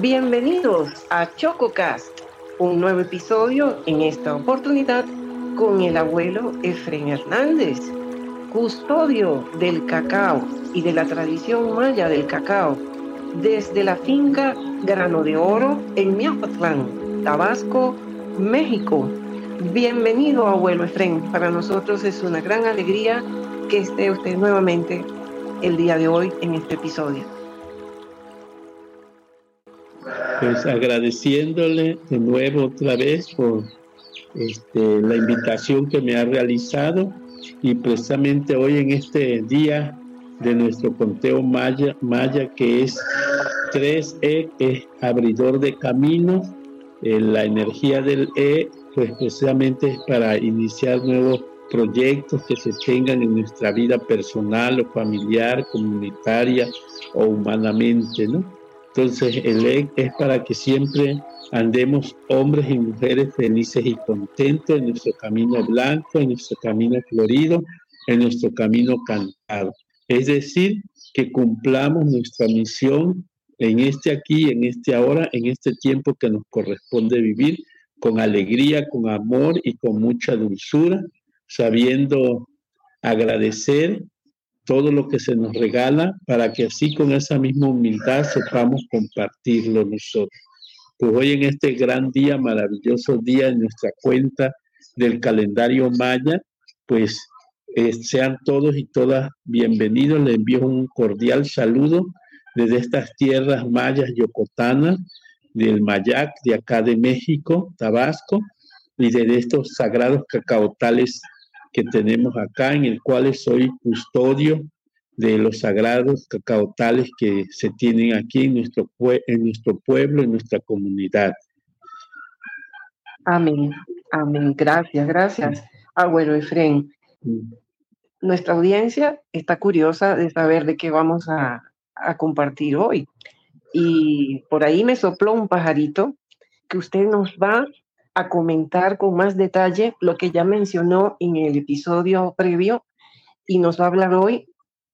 Bienvenidos a ChocoCast, un nuevo episodio en esta oportunidad con el abuelo Efren Hernández, custodio del cacao y de la tradición maya del cacao, desde la finca Grano de Oro en Miapatlán, Tabasco, México. Bienvenido, abuelo Efren. Para nosotros es una gran alegría que esté usted nuevamente el día de hoy en este episodio. Pues agradeciéndole de nuevo otra vez por este, la invitación que me ha realizado y precisamente hoy en este día de nuestro conteo Maya, Maya que es 3E, es abridor de caminos, eh, la energía del E, pues precisamente es para iniciar nuevos proyectos que se tengan en nuestra vida personal o familiar, comunitaria o humanamente, ¿no? Entonces el E es para que siempre andemos hombres y mujeres felices y contentos en nuestro camino blanco, en nuestro camino florido, en nuestro camino cantado. Es decir, que cumplamos nuestra misión en este aquí, en este ahora, en este tiempo que nos corresponde vivir con alegría, con amor y con mucha dulzura, sabiendo agradecer todo lo que se nos regala para que así con esa misma humildad sepamos compartirlo nosotros. Pues hoy en este gran día, maravilloso día en nuestra cuenta del calendario maya, pues eh, sean todos y todas bienvenidos. Les envío un cordial saludo desde estas tierras mayas yocotanas, del Mayac, de acá de México, Tabasco, y de estos sagrados cacaotales que tenemos acá, en el cual soy custodio de los sagrados cacaotales que se tienen aquí en nuestro, en nuestro pueblo, en nuestra comunidad. Amén, amén. Gracias, gracias. Abuelo Efren, mm. nuestra audiencia está curiosa de saber de qué vamos a, a compartir hoy. Y por ahí me sopló un pajarito que usted nos va a comentar con más detalle lo que ya mencionó en el episodio previo y nos va a hablar hoy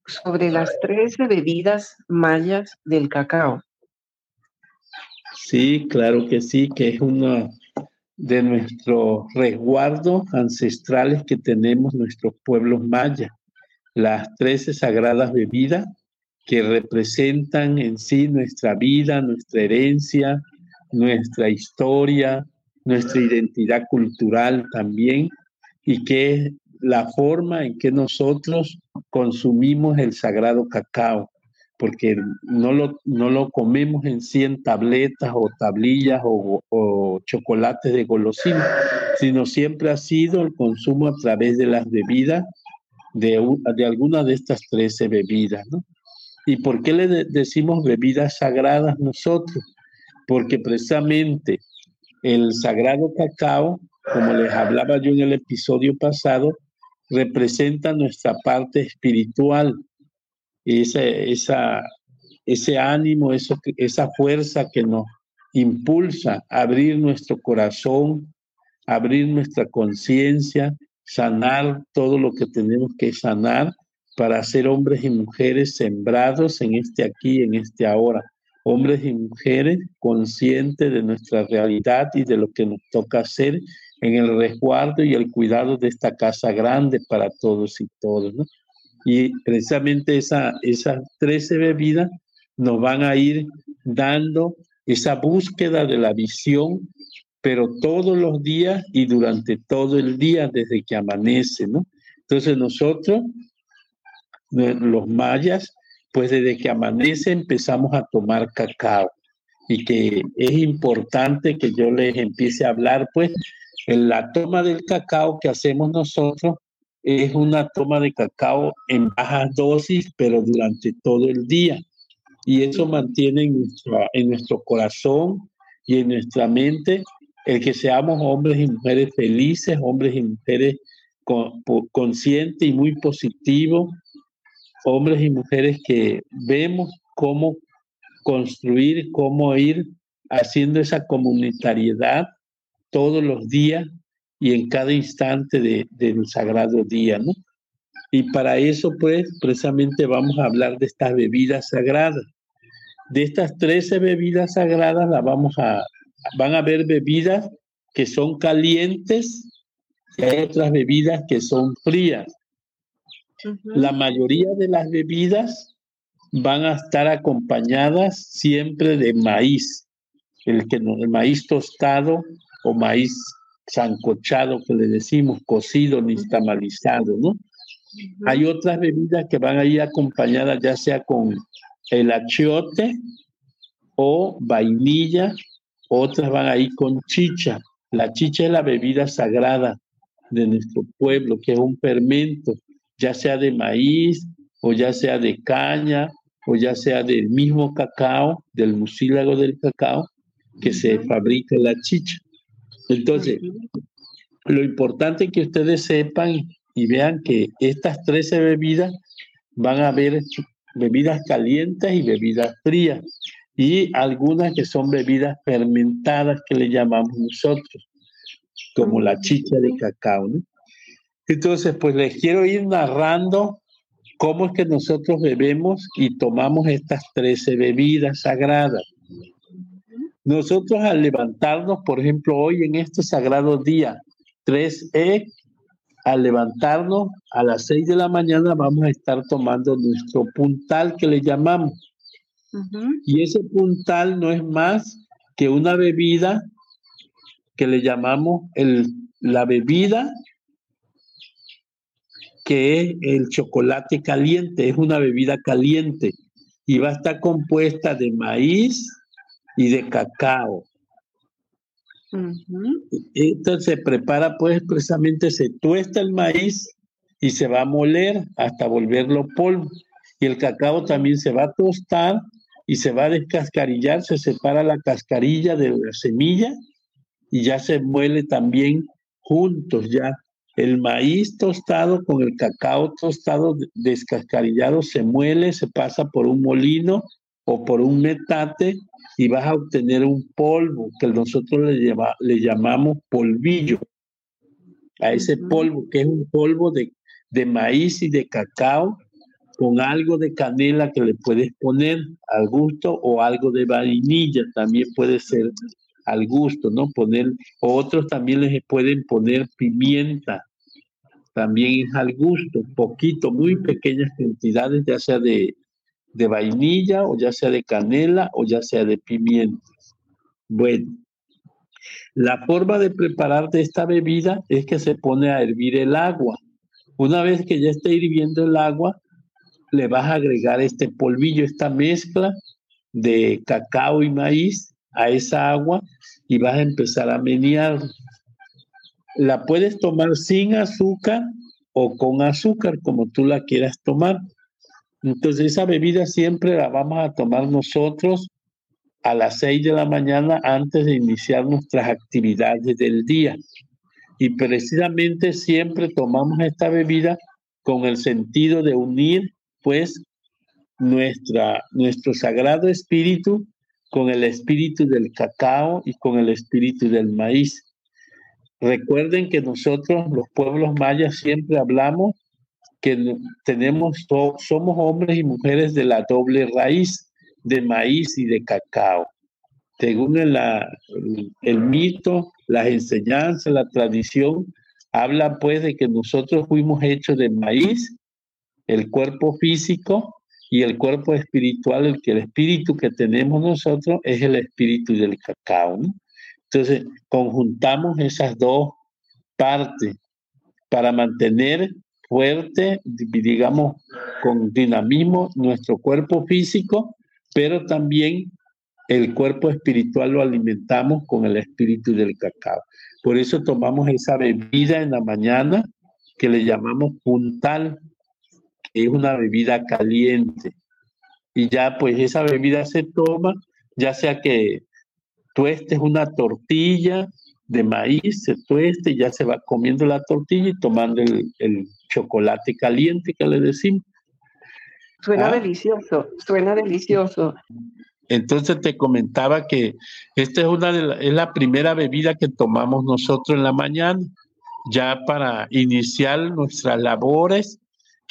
sobre las 13 bebidas mayas del cacao. Sí, claro que sí, que es uno de nuestros resguardos ancestrales que tenemos nuestros pueblos mayas. Las 13 sagradas bebidas que representan en sí nuestra vida, nuestra herencia, nuestra historia, nuestra identidad cultural también, y que es la forma en que nosotros consumimos el sagrado cacao, porque no lo, no lo comemos en 100 tabletas o tablillas o, chocolates de golosina, sino siempre ha sido el consumo a través de las bebidas, de, de alguna de estas 13 bebidas, ¿no? ¿Y por qué le decimos bebidas sagradas nosotros? Porque precisamente el sagrado cacao, como les hablaba yo en el episodio pasado, representa nuestra parte espiritual, esa, esa, ese ánimo, eso, esa fuerza que nos impulsa a abrir nuestro corazón, abrir nuestra conciencia, sanar todo lo que tenemos que sanar para ser hombres y mujeres sembrados en este aquí, en este ahora. Hombres y mujeres conscientes de nuestra realidad y de lo que nos toca hacer en el resguardo y el cuidado de esta casa grande para todos y todos. Y precisamente esa, esas 13 bebidas nos van a ir dando esa búsqueda de la visión, pero todos los días y durante todo el día desde que amanece, ¿no? Entonces nosotros los mayas, pues desde que amanece empezamos a tomar cacao y que es importante que yo les empiece a hablar, pues en la toma del cacao que hacemos nosotros es una toma de cacao en bajas dosis, pero durante todo el día. Y eso mantiene en nuestro, en nuestro corazón y en nuestra mente el que seamos hombres y mujeres felices, hombres y mujeres conscientes y muy positivos, hombres y mujeres que vemos cómo construir, cómo ir haciendo esa comunitariedad todos los días y en cada instante de, del sagrado día, ¿no? Y para eso, pues, precisamente vamos a hablar de estas bebidas sagradas. de estas 13 bebidas sagradas, la vamos a, van a haber bebidas que son calientes y otras bebidas que son frías. La mayoría de las bebidas van a estar acompañadas siempre de maíz, el, que, el maíz tostado o maíz sancochado que le decimos, cocido ni tamalizado, ¿no? Hay otras bebidas que van a ir acompañadas ya sea con el achiote o vainilla, otras van a ir con chicha. La chicha es la bebida sagrada de nuestro pueblo, que es un fermento, ya sea de maíz o ya sea de caña o ya sea del mismo cacao, del mucílago del cacao, que se fabrica la chicha. Entonces, lo importante es que ustedes sepan y vean que estas 13 bebidas van a haber bebidas calientes y bebidas frías y algunas que son bebidas fermentadas que le llamamos nosotros, como la chicha de cacao. Entonces, pues les quiero ir narrando cómo es que nosotros bebemos y tomamos estas 13 bebidas sagradas. Nosotros al levantarnos, por ejemplo, hoy en este sagrado día 3E, al levantarnos a las 6 de la mañana vamos a estar tomando nuestro puntal que le llamamos. Y ese puntal no es más que una bebida que le llamamos el, la bebida que es el chocolate caliente, es una bebida caliente y va a estar compuesta de maíz y de cacao. Entonces se prepara pues precisamente, se tuesta el maíz y se va a moler hasta volverlo polvo. Y el cacao también se va a tostar y se va a descascarillar, se separa la cascarilla de la semilla y ya se muele también juntos ya. El maíz tostado con el cacao tostado descascarillado se muele, se pasa por un molino o por un metate y vas a obtener un polvo que nosotros le, le llamamos polvillo. A ese polvo, que es un polvo de, de maíz y de cacao con algo de canela que le puedes poner al gusto o algo de vainilla también puede ser al gusto, ¿no? Poner, otros también les pueden poner pimienta, también es al gusto, poquito, muy pequeñas cantidades, ya sea de, de vainilla o ya sea de canela o ya sea de pimienta. Bueno, la forma de preparar esta bebida es que se pone a hervir el agua. Una vez que ya esté hirviendo el agua, le vas a agregar este polvillo, esta mezcla de cacao y maíz a esa agua y vas a empezar a menear. La puedes tomar sin azúcar o con azúcar, como tú la quieras tomar. Entonces esa bebida siempre la vamos a tomar nosotros a las 6 de la mañana antes de iniciar nuestras actividades del día. Y precisamente siempre tomamos esta bebida con el sentido de unir pues nuestra, nuestro sagrado espíritu con el espíritu del cacao y con el espíritu del maíz. Recuerden que nosotros, los pueblos mayas, siempre hablamos que tenemos, somos hombres y mujeres de la doble raíz de maíz y de cacao. Según el, el, mito, las enseñanzas, la tradición, habla pues de que nosotros fuimos hechos de maíz, el cuerpo físico y el cuerpo espiritual, el que el espíritu que tenemos nosotros es el espíritu del cacao. Entonces, conjuntamos esas dos partes para mantener fuerte, digamos, con dinamismo nuestro cuerpo físico, pero también el cuerpo espiritual lo alimentamos con el espíritu del cacao. Por eso tomamos esa bebida en la mañana que le llamamos puntal, es una bebida caliente. Y ya pues esa bebida se toma, ya sea que tuestes una tortilla de maíz, se tueste, ya se va comiendo la tortilla y tomando el, el chocolate caliente que le decimos. Suena ah. delicioso, suena delicioso. Entonces te comentaba que esta es una de la, es la primera bebida que tomamos nosotros en la mañana, ya para iniciar nuestras labores,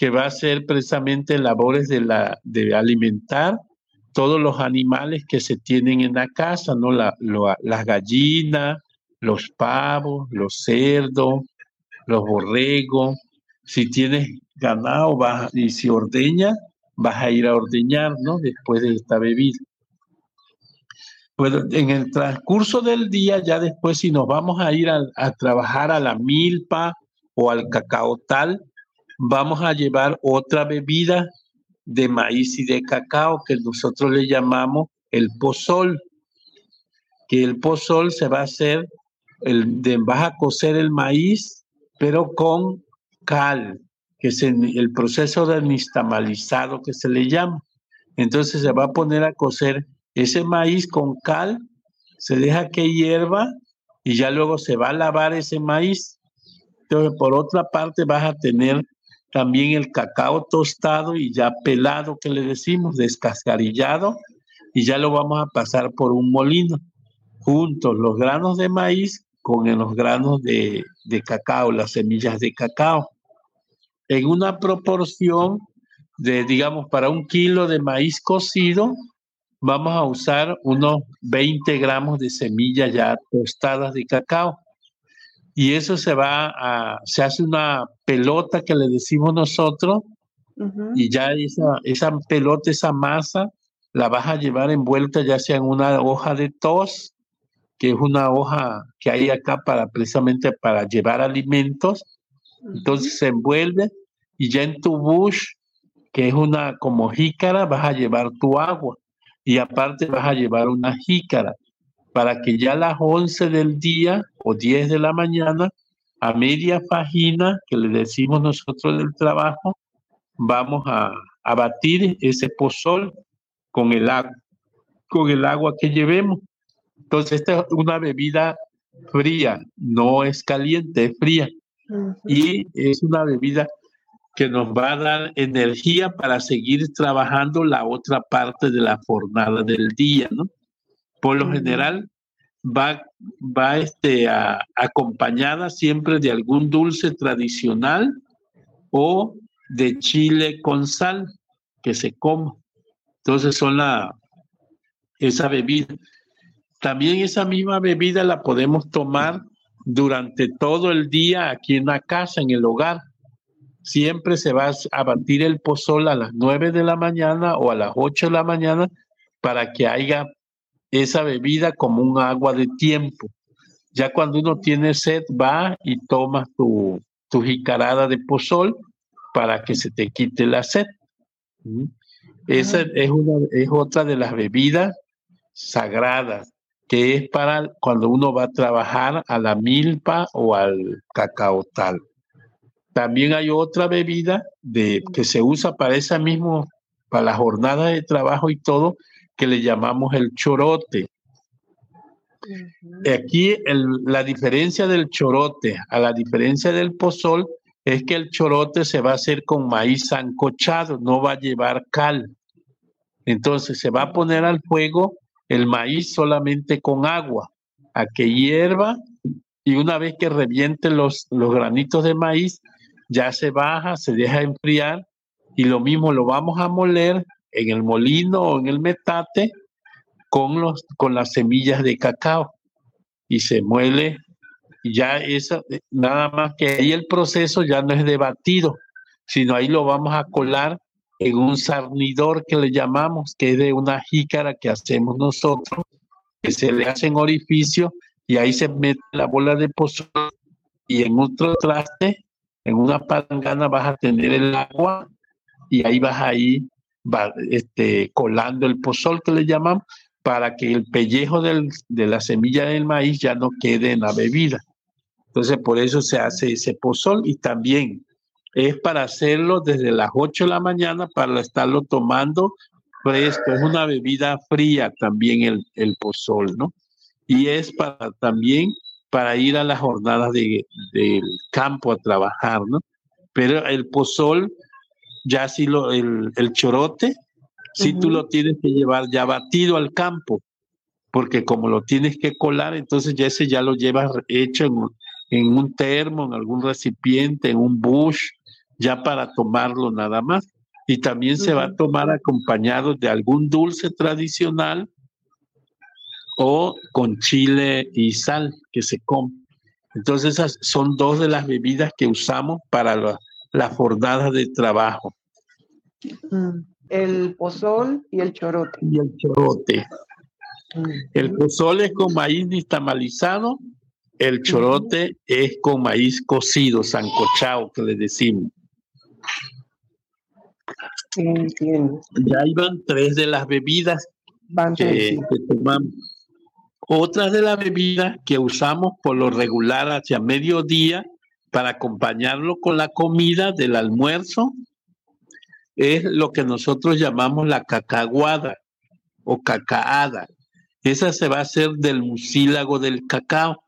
que va a ser precisamente labores de la de alimentar todos los animales que se tienen en la casa, ¿no? las gallinas, los pavos, los cerdos, los borregos. Si tienes ganado vas, y si ordeña, vas a ir a ordeñar, ¿no? Después de esta bebida. Bueno, en el transcurso del día, ya después, si nos vamos a ir a, a trabajar a la milpa o al cacao tal, vamos a llevar otra bebida de maíz y de cacao que nosotros le llamamos el pozol, que el pozol se va a hacer, el, de, vas a cocer el maíz, pero con cal, que es el proceso de nistamalizado que se le llama. Entonces se va a poner a cocer ese maíz con cal, se deja que hierva y ya luego se va a lavar ese maíz. Entonces, por otra parte, vas a tener también el cacao tostado y ya pelado que le decimos, descascarillado, y ya lo vamos a pasar por un molino, juntos los granos de maíz con los granos de, cacao, las semillas de cacao, en una proporción de, digamos, para un kilo de maíz cocido, vamos a usar unos 20 gramos de semillas ya tostadas de cacao y eso se va a, se hace una pelota que le decimos nosotros y ya esa, esa pelota, esa masa, la vas a llevar envuelta ya sea en una hoja de tos, que es una hoja que hay acá para precisamente para llevar alimentos. Entonces se envuelve y ya en tu bush, que es una como jícara, vas a llevar tu agua y aparte vas a llevar una jícara para que ya a las 11 del día o 10 de la mañana, a media página que le decimos nosotros del trabajo, vamos a, a batir ese pozol con el agua, con el agua que llevemos. Entonces, esta es una bebida fría, no es caliente, es fría. Y es una bebida que nos va a dar energía para seguir trabajando la otra parte de la jornada del día, ¿no? Por lo general, va, va este, acompañada siempre de algún dulce tradicional o de chile con sal que se come. Entonces son la, esa bebida. También esa misma bebida la podemos tomar durante todo el día aquí en la casa, en el hogar. Siempre se va a batir el pozol a las 9 de la mañana o a las 8 de la mañana para que haya esa bebida como un agua de tiempo. Ya cuando uno tiene sed, va y toma tu, tu jicarada de pozol para que se te quite la sed. ¿Mm? Esa es, una, es otra de las bebidas sagradas, que es para cuando uno va a trabajar a la milpa o al cacao tal. También hay otra bebida de, que se usa para esa mismo, para la jornada de trabajo y todo, que le llamamos el chorote. Aquí la diferencia del chorote a la diferencia del pozol es que el chorote se va a hacer con maíz sancochado, no va a llevar cal. Entonces se va a poner al fuego el maíz solamente con agua, a que hierva y una vez que reviente los, los granitos de maíz, ya se baja, se deja enfriar y lo mismo lo vamos a moler en el molino o en el metate con, los, con las semillas de cacao y se muele. Y ya esa, nada más que ahí el proceso ya no es de batido, sino ahí lo vamos a colar en un sarnidor que le llamamos, que es de una jícara que hacemos nosotros, que se le hace en orificio y ahí se mete la bola de pozol y en otro traste, en una palangana vas a tener el agua y ahí vas a ir este, colando el pozol que le llamamos para que el pellejo de la semilla del maíz ya no quede en la bebida. Entonces, por eso se hace ese pozol y también es para hacerlo desde las 8 de la mañana para estarlo tomando fresco. Es una bebida fría también el, pozol, ¿no? Y es para también para ir a las jornadas de, del campo a trabajar, ¿no? Pero el pozol ya si lo, el, chorote, si tú lo tienes que llevar ya batido al campo, porque como lo tienes que colar, entonces ya ese ya lo llevas hecho en, en un termo, en algún recipiente, en un bush, ya para tomarlo nada más. y también se va a tomar acompañado de algún dulce tradicional o con chile y sal que se come. Entonces esas son dos de las bebidas que usamos para las jornadas de trabajo. Mm, el pozol y el chorote. Y el chorote. Mm. El pozol es con maíz nistamalizado, el chorote es con maíz cocido, sancochado, que le decimos. Entiendo. Ya iban tres de las bebidas que, tomamos. Otras de las bebidas que usamos por lo regular hacia mediodía para acompañarlo con la comida del almuerzo es lo que nosotros llamamos la cacaguada o cacaada. Esa se va a hacer del mucílago del cacao.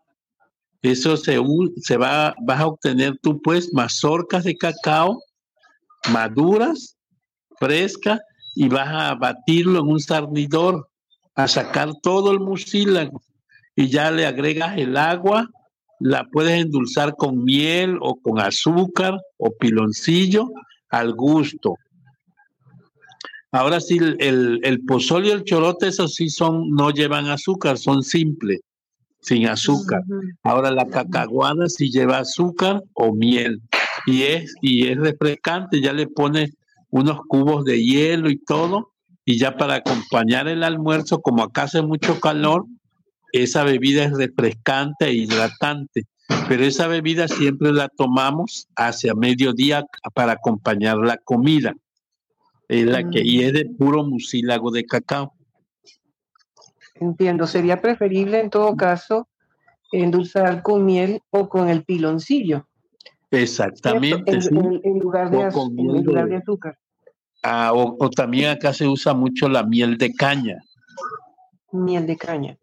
Eso se, se va, a obtener tú pues mazorcas de cacao maduras, frescas, y vas a batirlo en un sarnidor, a sacar todo el mucílago y ya le agregas el agua, la puedes endulzar con miel o con azúcar o piloncillo al gusto. Ahora sí, el, el pozol y el chorote, esos sí son, no llevan azúcar, son simples, sin azúcar. Ahora la cacahuada sí lleva azúcar o miel. Y es, y es refrescante, ya le pones unos cubos de hielo y todo, y ya para acompañar el almuerzo, como acá hace mucho calor, esa bebida es refrescante e hidratante. Pero esa bebida siempre la tomamos hacia mediodía para acompañar la comida es la que, y es de puro mucílago de cacao. Entiendo, sería preferible en todo caso endulzar con miel o con el piloncillo. Exactamente. En, lugar, de, azúcar. Ah, o, también acá se usa mucho la miel de caña. Miel de caña.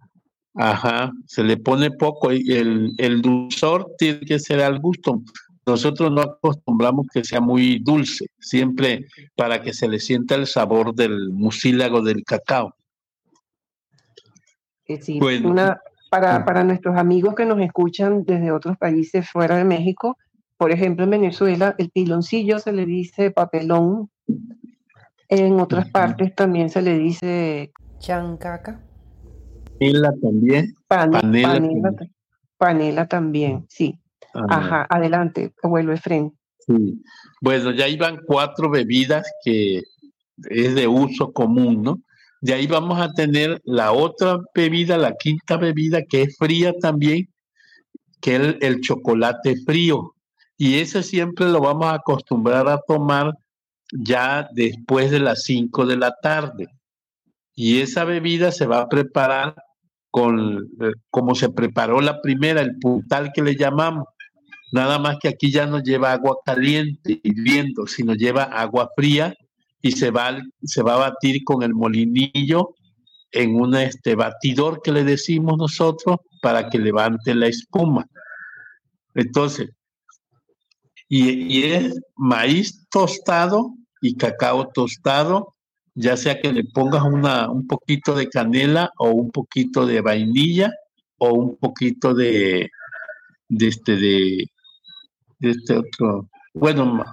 Ajá, se le pone poco y el, el dulzor tiene que ser al gusto. Nosotros no acostumbramos que sea muy dulce, siempre para que se le sienta el sabor del mucílago del cacao. Eh, sí, para, para nuestros amigos que nos escuchan desde otros países fuera de México, por ejemplo, en Venezuela, el piloncillo se le dice papelón. En otras partes también se le dice chancaca. Panela también. panela, panela, también, sí. Ajá, adelante, abuelo Efren. Sí. Bueno, ya iban cuatro bebidas que es de uso común, ¿no? De ahí vamos a tener la otra bebida, la quinta bebida, que es fría también, que es el, chocolate frío. Y ese siempre lo vamos a acostumbrar a tomar ya después de las 5 de la tarde. Y esa bebida se va a preparar con eh, se preparó la primera, el puntal que le llamamos. Nada más que aquí ya no lleva agua caliente hirviendo, sino lleva agua fría y se va, se va a batir con el molinillo en un este, batidor que le decimos nosotros para que levante la espuma. Entonces, y, es maíz tostado y cacao tostado, ya sea que le pongas una, un poquito de canela o un poquito de vainilla o un poquito de, de, este, de, de este otro, bueno,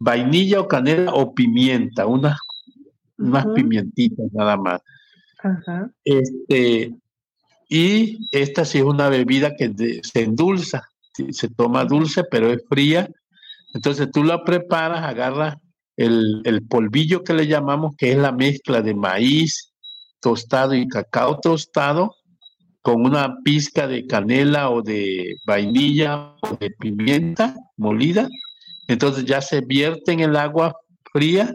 vainilla o canela o pimienta, unas, unas pimientitas nada más. Este, y esta sí es una bebida que se endulza, se toma dulce, pero es fría. Entonces tú la preparas, agarras el, el, polvillo que le llamamos, que es la mezcla de maíz tostado y cacao tostado, con una pizca de canela o de vainilla o de pimienta molida. Entonces ya se vierte en el agua fría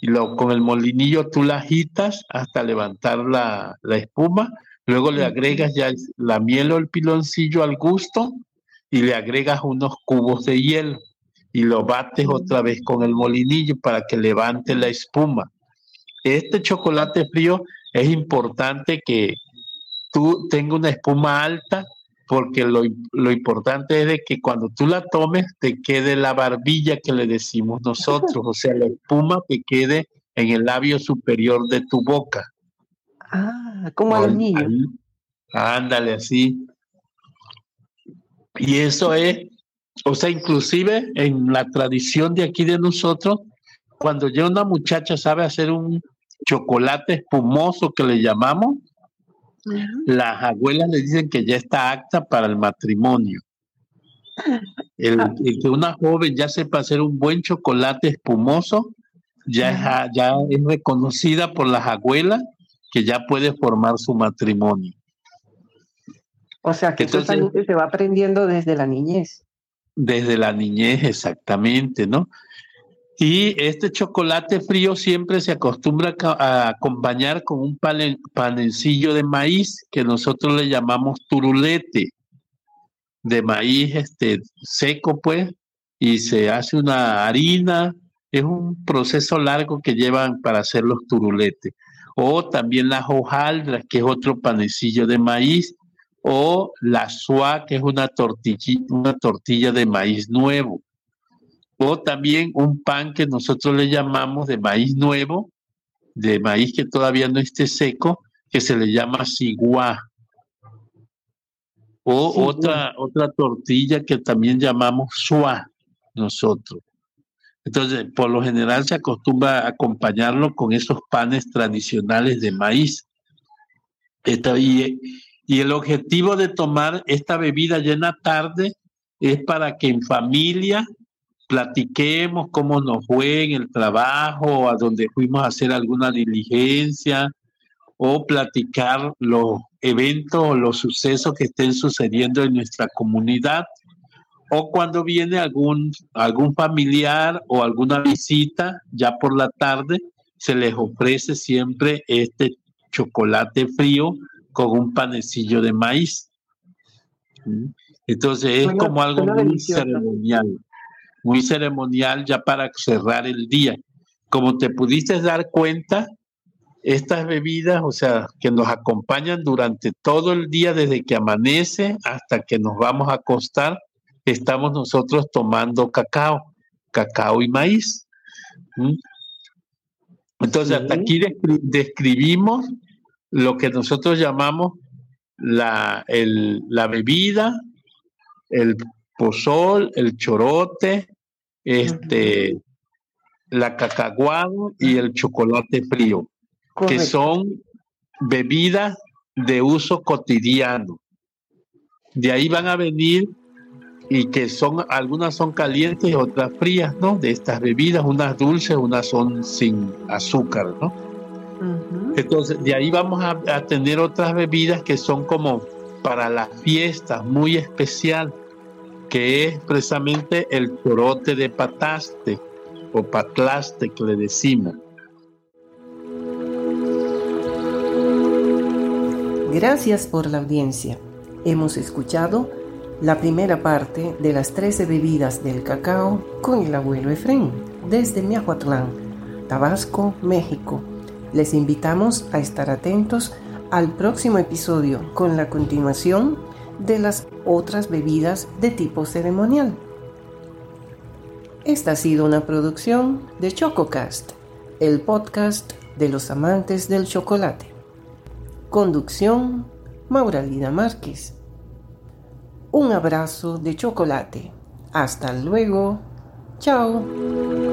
y lo, con el molinillo tú la agitas hasta levantar la, espuma. Luego le agregas ya la miel o el piloncillo al gusto y le agregas unos cubos de hielo y lo bates otra vez con el molinillo para que levante la espuma. Este chocolate frío es importante que, tú tengas una espuma alta, porque lo, importante es de que cuando tú la tomes te quede la barbilla que le decimos nosotros, o sea, la espuma que quede en el labio superior de tu boca. Ah, como al niño. Ándale, así. Y eso es, o sea, inclusive en la tradición de aquí de nosotros, cuando ya una muchacha sabe hacer un chocolate espumoso que le llamamos, las abuelas le dicen que ya está apta para el matrimonio. El, ah. que una joven ya sepa hacer un buen chocolate espumoso, ya, es, ya es reconocida por las abuelas que ya puede formar su matrimonio. O sea, que Entonces, se va aprendiendo desde la niñez. Desde la niñez, exactamente, ¿no? Y este chocolate frío siempre se acostumbra a acompañar con un panecillo de maíz que nosotros le llamamos turulete, de maíz este, seco, pues, y se hace una harina. Es un proceso largo que llevan para hacer los turuletes. O también las hojaldras, que es otro panecillo de maíz o la suá, que es una tortilla, una tortilla de maíz nuevo, o también un pan que nosotros le llamamos de maíz nuevo, de maíz que todavía no esté seco, que se le llama ciguá. O otra, otra tortilla que también llamamos suá nosotros. Entonces, por lo general se acostumbra a acompañarlo con esos panes tradicionales de maíz. Esta, y, y el objetivo de tomar esta bebida llena tarde es para que en familia platiquemos cómo nos fue en el trabajo, a donde fuimos a hacer alguna diligencia, o platicar los eventos o los sucesos que estén sucediendo en nuestra comunidad, o cuando viene algún, algún familiar o alguna visita, ya por la tarde, se les ofrece siempre este chocolate frío con un panecillo de maíz. Entonces es como algo muy ceremonial, muy ceremonial ya para cerrar el día. Como te pudiste dar cuenta, estas bebidas, o sea, que nos acompañan durante todo el día, desde que amanece hasta que nos vamos a acostar, estamos nosotros tomando cacao, cacao y maíz. ¿Mm? Entonces, hasta aquí describimos lo que nosotros llamamos la, la bebida, el pozol, el chorote, este, la cacaguado y el chocolate frío, que son bebidas de uso cotidiano. De ahí van a venir y que son, algunas son calientes y otras frías, ¿no? De estas bebidas, unas dulces, unas son sin azúcar, ¿no? Entonces, de ahí vamos a, tener otras bebidas que son como para las fiestas, muy especial, que es precisamente el corote de pataste o patlaste que le decimos. Gracias por la audiencia. Hemos escuchado la primera parte de las 13 bebidas del cacao con el abuelo Efren desde Miahuatlán, Tabasco, México les invitamos a estar atentos al próximo episodio con la continuación de las otras bebidas de tipo ceremonial. Esta ha sido una producción de ChocoCast, el podcast de los amantes del chocolate. Conducción, Mauralina Márquez. Un abrazo de chocolate. Hasta luego. Chao.